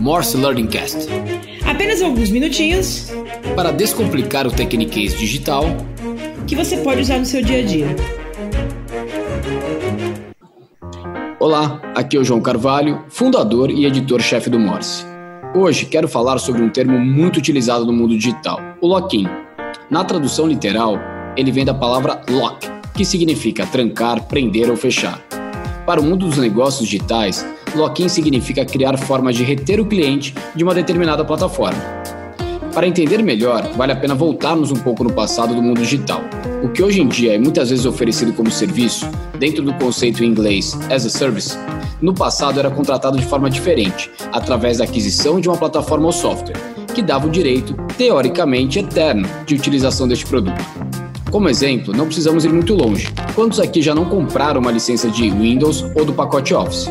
Morse Learning Cast. Apenas alguns minutinhos para descomplicar o Tecniquez digital que você pode usar no seu dia a dia. Olá, aqui é o João Carvalho, fundador e editor-chefe do Morse. Hoje quero falar sobre um termo muito utilizado no mundo digital, o lock-in. Na tradução literal, ele vem da palavra lock, que significa trancar, prender ou fechar. Para o mundo dos negócios digitais, Lock-in significa criar formas de reter o cliente de uma determinada plataforma. Para entender melhor, vale a pena voltarmos um pouco no passado do mundo digital. O que hoje em dia é muitas vezes oferecido como serviço, dentro do conceito em inglês as a service, no passado era contratado de forma diferente, através da aquisição de uma plataforma ou software, que dava o direito, teoricamente eterno, de utilização deste produto. Como exemplo, não precisamos ir muito longe. Quantos aqui já não compraram uma licença de Windows ou do pacote Office?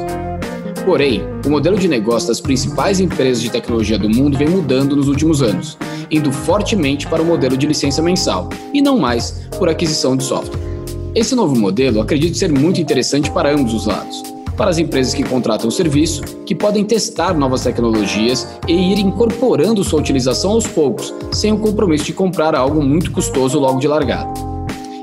Porém, o modelo de negócio das principais empresas de tecnologia do mundo vem mudando nos últimos anos, indo fortemente para o modelo de licença mensal e não mais por aquisição de software. Esse novo modelo acredito ser muito interessante para ambos os lados. Para as empresas que contratam o serviço, que podem testar novas tecnologias e ir incorporando sua utilização aos poucos, sem o compromisso de comprar algo muito custoso logo de largada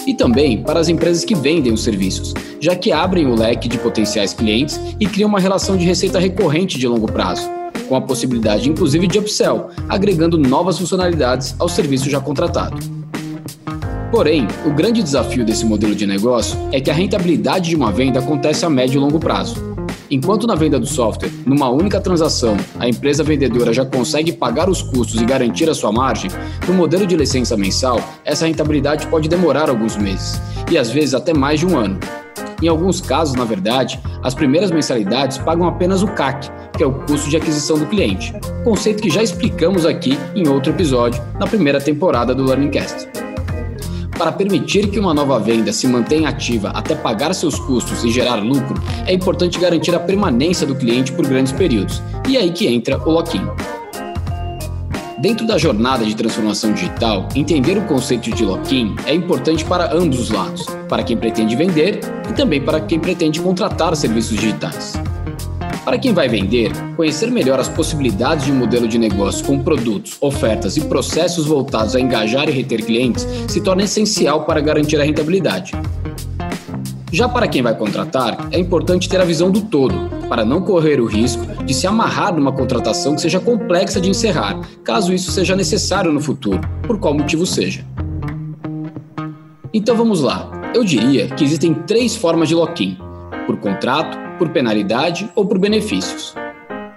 e também para as empresas que vendem os serviços, já que abrem o leque de potenciais clientes e criam uma relação de receita recorrente de longo prazo, com a possibilidade inclusive de upsell, agregando novas funcionalidades ao serviço já contratado. Porém, o grande desafio desse modelo de negócio é que a rentabilidade de uma venda acontece a médio e longo prazo. Enquanto na venda do software, numa única transação, a empresa vendedora já consegue pagar os custos e garantir a sua margem, no modelo de licença mensal, essa rentabilidade pode demorar alguns meses e às vezes até mais de um ano. Em alguns casos, na verdade, as primeiras mensalidades pagam apenas o CAC, que é o custo de aquisição do cliente, conceito que já explicamos aqui em outro episódio, na primeira temporada do Learning Cast. Para permitir que uma nova venda se mantenha ativa até pagar seus custos e gerar lucro, é importante garantir a permanência do cliente por grandes períodos. E é aí que entra o lock-in. Dentro da jornada de transformação digital, entender o conceito de lock-in é importante para ambos os lados, para quem pretende vender e também para quem pretende contratar serviços digitais. Para quem vai vender, conhecer melhor as possibilidades de um modelo de negócio com produtos, ofertas e processos voltados a engajar e reter clientes se torna essencial para garantir a rentabilidade. Já para quem vai contratar, é importante ter a visão do todo, para não correr o risco de se amarrar numa contratação que seja complexa de encerrar, caso isso seja necessário no futuro, por qual motivo seja. Então vamos lá. Eu diria que existem três formas de lock-in: por contrato, por penalidade ou por benefícios.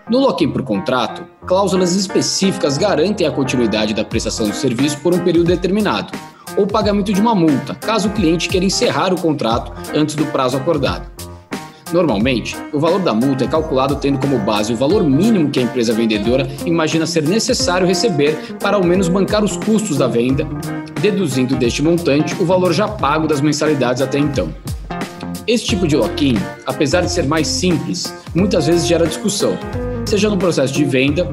No lock-in por contrato, cláusulas específicas garantem a continuidade da prestação do serviço por um período determinado, ou pagamento de uma multa, caso o cliente queira encerrar o contrato antes do prazo acordado. Normalmente, o valor da multa é calculado tendo como base o valor mínimo que a empresa vendedora imagina ser necessário receber para ao menos bancar os custos da venda, deduzindo deste montante o valor já pago das mensalidades até então. Esse tipo de lock-in, apesar de ser mais simples, muitas vezes gera discussão, seja no processo de venda,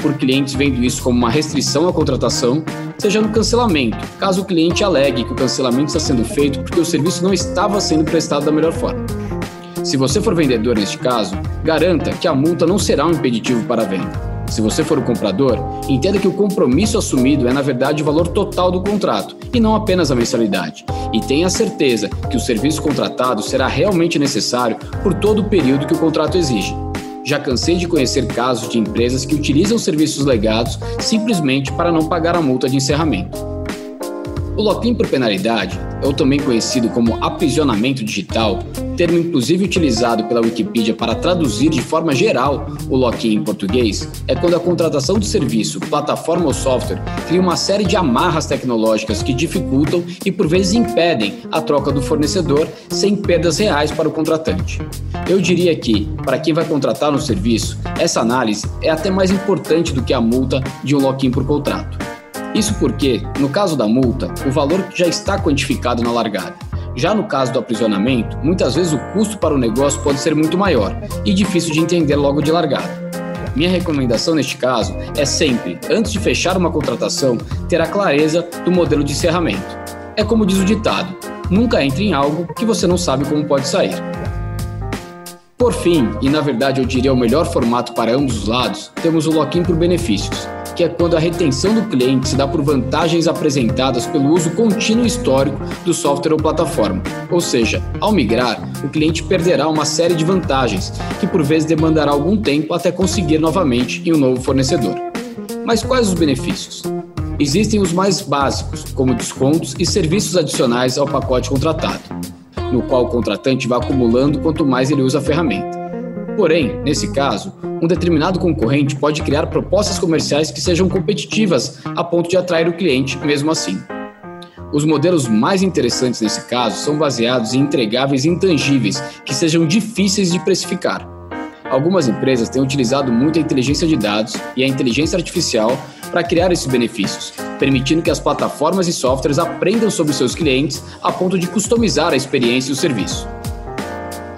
por clientes vendo isso como uma restrição à contratação, seja no cancelamento, caso o cliente alegue que o cancelamento está sendo feito porque o serviço não estava sendo prestado da melhor forma. Se você for vendedor neste caso, garanta que a multa não será um impeditivo para a venda. Se você for o comprador, entenda que o compromisso assumido é, na verdade, o valor total do contrato e não apenas a mensalidade. E tenha certeza que o serviço contratado será realmente necessário por todo o período que o contrato exige. Já cansei de conhecer casos de empresas que utilizam serviços legados simplesmente para não pagar a multa de encerramento. O lock-in por penalidade, ou também conhecido como aprisionamento digital, termo inclusive utilizado pela Wikipedia para traduzir de forma geral o lock-in em português, é quando a contratação do serviço, plataforma ou software cria uma série de amarras tecnológicas que dificultam e por vezes impedem a troca do fornecedor sem perdas reais para o contratante. Eu diria que, para quem vai contratar um serviço, essa análise é até mais importante do que a multa de um lock-in por contrato. Isso porque, no caso da multa, o valor já está quantificado na largada. Já no caso do aprisionamento, muitas vezes o custo para o negócio pode ser muito maior e difícil de entender logo de largada. Minha recomendação neste caso é sempre, antes de fechar uma contratação, ter a clareza do modelo de encerramento. É como diz o ditado: nunca entre em algo que você não sabe como pode sair. Por fim, e na verdade eu diria o melhor formato para ambos os lados, temos o lock-in por benefícios, que é quando a retenção do cliente se dá por vantagens apresentadas pelo uso contínuo histórico do software ou plataforma. Ou seja, ao migrar, o cliente perderá uma série de vantagens, que por vezes demandará algum tempo até conseguir novamente em um novo fornecedor. Mas quais os benefícios? Existem os mais básicos, como descontos e serviços adicionais ao pacote contratado, no qual o contratante vai acumulando quanto mais ele usa a ferramenta. Porém, nesse caso, um determinado concorrente pode criar propostas comerciais que sejam competitivas a ponto de atrair o cliente mesmo assim. Os modelos mais interessantes nesse caso são baseados em entregáveis intangíveis que sejam difíceis de precificar. Algumas empresas têm utilizado muito a inteligência de dados e a inteligência artificial para criar esses benefícios, permitindo que as plataformas e softwares aprendam sobre seus clientes a ponto de customizar a experiência e o serviço.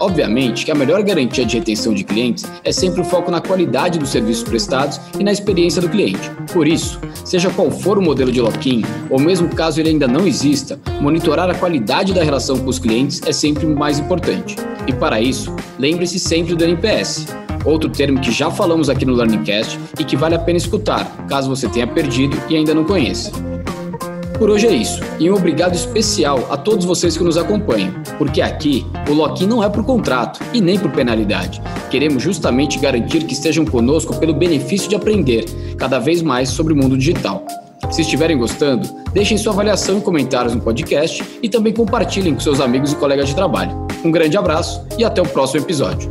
Obviamente que a melhor garantia de retenção de clientes é sempre o foco na qualidade dos serviços prestados e na experiência do cliente. Por isso, seja qual for o modelo de lock-in, ou mesmo caso ele ainda não exista, monitorar a qualidade da relação com os clientes é sempre o mais importante. E para isso, lembre-se sempre do NPS, outro termo que já falamos aqui no Learningcast e que vale a pena escutar, caso você tenha perdido e ainda não conheça. Por hoje é isso, e um obrigado especial a todos vocês que nos acompanham, porque aqui o lock-in não é por contrato e nem por penalidade. Queremos justamente garantir que estejam conosco pelo benefício de aprender cada vez mais sobre o mundo digital. Se estiverem gostando, deixem sua avaliação e comentários no podcast e também compartilhem com seus amigos e colegas de trabalho. Um grande abraço e até o próximo episódio.